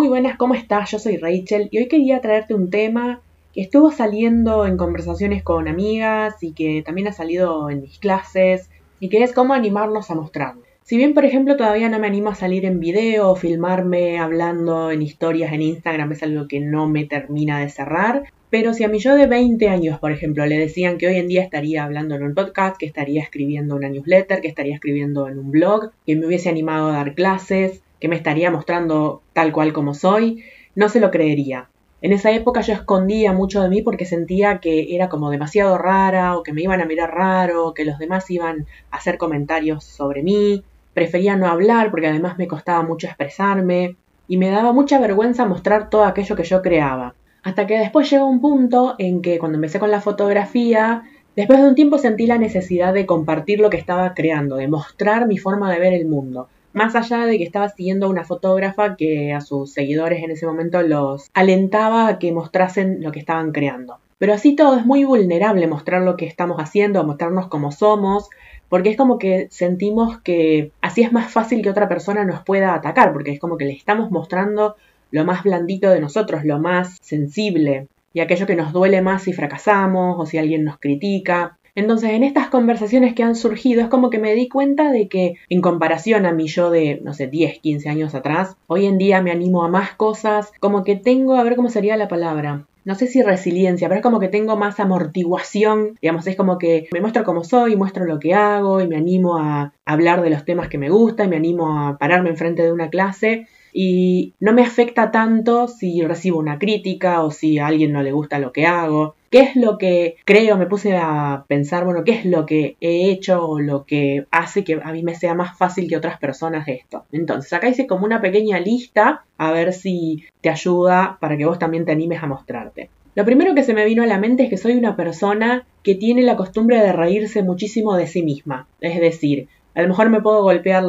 Muy buenas, ¿cómo estás? Yo soy Rachel y hoy quería traerte un tema que estuvo saliendo en conversaciones con amigas y que también ha salido en mis clases y que es cómo animarnos a mostrarnos. Si bien, por ejemplo, todavía no me animo a salir en video o filmarme hablando en historias en Instagram, es algo que no me termina de cerrar, pero si a mí yo de 20 años, por ejemplo, le decían que hoy en día estaría hablando en un podcast, que estaría escribiendo una newsletter, que estaría escribiendo en un blog, que me hubiese animado a dar clases, que me estaría mostrando tal cual como soy, no se lo creería. En esa época yo escondía mucho de mí porque sentía que era como demasiado rara o que me iban a mirar raro, que los demás iban a hacer comentarios sobre mí. Prefería no hablar porque además me costaba mucho expresarme y me daba mucha vergüenza mostrar todo aquello que yo creaba. Hasta que después llegó un punto en que cuando empecé con la fotografía, después de un tiempo sentí la necesidad de compartir lo que estaba creando, de mostrar mi forma de ver el mundo más allá de que estaba siguiendo a una fotógrafa que a sus seguidores en ese momento los alentaba a que mostrasen lo que estaban creando. Pero así todo es muy vulnerable mostrar lo que estamos haciendo, mostrarnos como somos, porque es como que sentimos que así es más fácil que otra persona nos pueda atacar, porque es como que le estamos mostrando lo más blandito de nosotros, lo más sensible, y aquello que nos duele más si fracasamos o si alguien nos critica. Entonces, en estas conversaciones que han surgido, es como que me di cuenta de que, en comparación a mi yo de, no sé, 10, 15 años atrás, hoy en día me animo a más cosas, como que tengo, a ver cómo sería la palabra, no sé si resiliencia, pero es como que tengo más amortiguación, digamos, es como que me muestro como soy, muestro lo que hago y me animo a hablar de los temas que me gustan, y me animo a pararme enfrente de una clase y no me afecta tanto si recibo una crítica o si a alguien no le gusta lo que hago. ¿Qué es lo que creo? Me puse a pensar, bueno, ¿qué es lo que he hecho o lo que hace que a mí me sea más fácil que otras personas esto? Entonces, acá hice como una pequeña lista a ver si te ayuda para que vos también te animes a mostrarte. Lo primero que se me vino a la mente es que soy una persona que tiene la costumbre de reírse muchísimo de sí misma. Es decir, a lo mejor me puedo golpear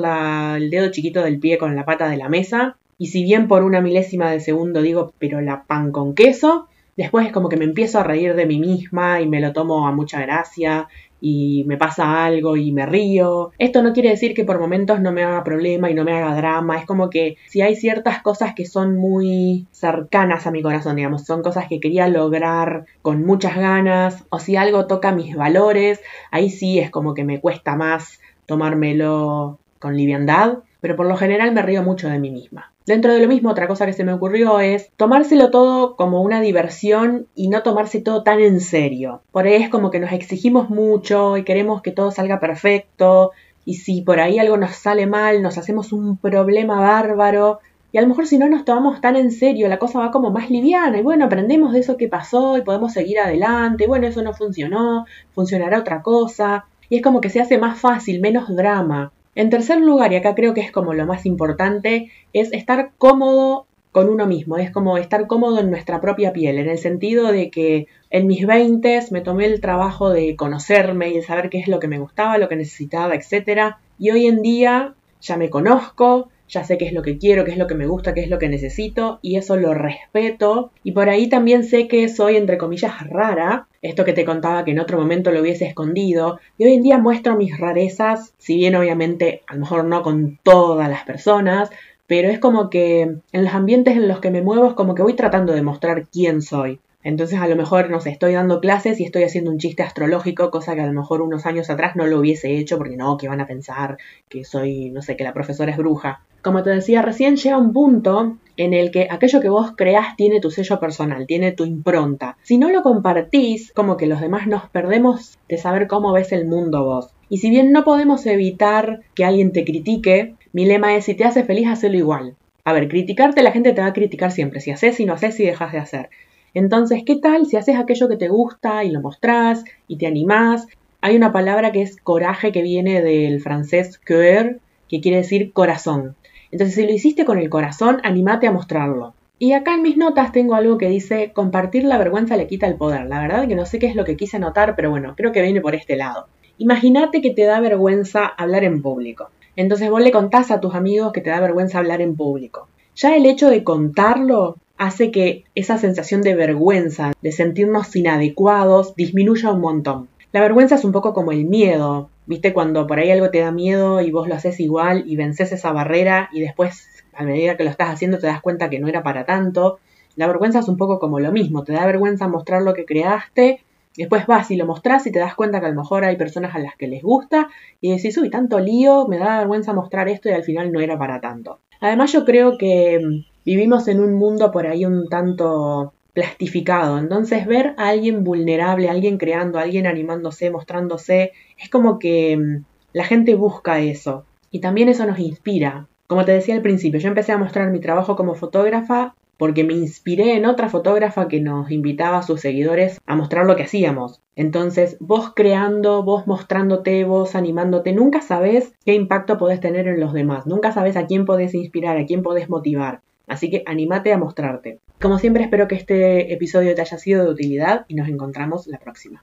el dedo chiquito del pie con la pata de la mesa y si bien por una milésima de segundo digo, pero la pan con queso, después es como que me empiezo a reír de mí misma y me lo tomo a mucha gracia y me pasa algo y me río. Esto no quiere decir que por momentos no me haga problema y no me haga drama, es como que si hay ciertas cosas que son muy cercanas a mi corazón, digamos, son cosas que quería lograr con muchas ganas, o si algo toca mis valores, ahí sí es como que me cuesta más tomármelo con liviandad, pero por lo general me río mucho de mí misma. Dentro de lo mismo, otra cosa que se me ocurrió es tomárselo todo como una diversión y no tomarse todo tan en serio. Por ahí es como que nos exigimos mucho y queremos que todo salga perfecto y si por ahí algo nos sale mal, nos hacemos un problema bárbaro y a lo mejor si no nos tomamos tan en serio, la cosa va como más liviana y bueno, aprendemos de eso que pasó y podemos seguir adelante, bueno, eso no funcionó, funcionará otra cosa y es como que se hace más fácil, menos drama. En tercer lugar, y acá creo que es como lo más importante, es estar cómodo con uno mismo, es como estar cómodo en nuestra propia piel, en el sentido de que en mis veintes me tomé el trabajo de conocerme y de saber qué es lo que me gustaba, lo que necesitaba, etc. Y hoy en día ya me conozco, ya sé qué es lo que quiero, qué es lo que me gusta, qué es lo que necesito y eso lo respeto. Y por ahí también sé que soy, entre comillas, rara, esto que te contaba que en otro momento lo hubiese escondido, y hoy en día muestro mis rarezas, si bien obviamente a lo mejor no con todas las personas, pero es como que en los ambientes en los que me muevo es como que voy tratando de mostrar quién soy. Entonces a lo mejor, no sé, estoy dando clases y estoy haciendo un chiste astrológico, cosa que a lo mejor unos años atrás no lo hubiese hecho porque no, que van a pensar que soy, no sé, que la profesora es bruja. Como te decía recién, llega un punto en el que aquello que vos creas tiene tu sello personal, tiene tu impronta. Si no lo compartís, como que los demás nos perdemos de saber cómo ves el mundo vos. Y si bien no podemos evitar que alguien te critique, mi lema es si te hace feliz, hazlo igual. A ver, criticarte la gente te va a criticar siempre, si haces, y no haces, y dejas de hacer. Entonces, ¿qué tal si haces aquello que te gusta y lo mostrás y te animás? Hay una palabra que es coraje que viene del francés cœur, que quiere decir corazón. Entonces, si lo hiciste con el corazón, animate a mostrarlo. Y acá en mis notas tengo algo que dice, compartir la vergüenza le quita el poder. La verdad que no sé qué es lo que quise anotar, pero bueno, creo que viene por este lado. Imagínate que te da vergüenza hablar en público. Entonces vos le contás a tus amigos que te da vergüenza hablar en público. Ya el hecho de contarlo hace que esa sensación de vergüenza, de sentirnos inadecuados, disminuya un montón. La vergüenza es un poco como el miedo. ¿Viste cuando por ahí algo te da miedo y vos lo haces igual y vences esa barrera y después a medida que lo estás haciendo te das cuenta que no era para tanto? La vergüenza es un poco como lo mismo, te da vergüenza mostrar lo que creaste, después vas y lo mostrás y te das cuenta que a lo mejor hay personas a las que les gusta y decís, uy, tanto lío, me da vergüenza mostrar esto y al final no era para tanto. Además yo creo que vivimos en un mundo por ahí un tanto plastificado. Entonces ver a alguien vulnerable, a alguien creando, a alguien animándose, mostrándose, es como que mm, la gente busca eso. Y también eso nos inspira. Como te decía al principio, yo empecé a mostrar mi trabajo como fotógrafa porque me inspiré en otra fotógrafa que nos invitaba a sus seguidores a mostrar lo que hacíamos. Entonces, vos creando, vos mostrándote, vos animándote, nunca sabes qué impacto podés tener en los demás, nunca sabes a quién podés inspirar, a quién podés motivar. Así que anímate a mostrarte. Como siempre espero que este episodio te haya sido de utilidad y nos encontramos la próxima.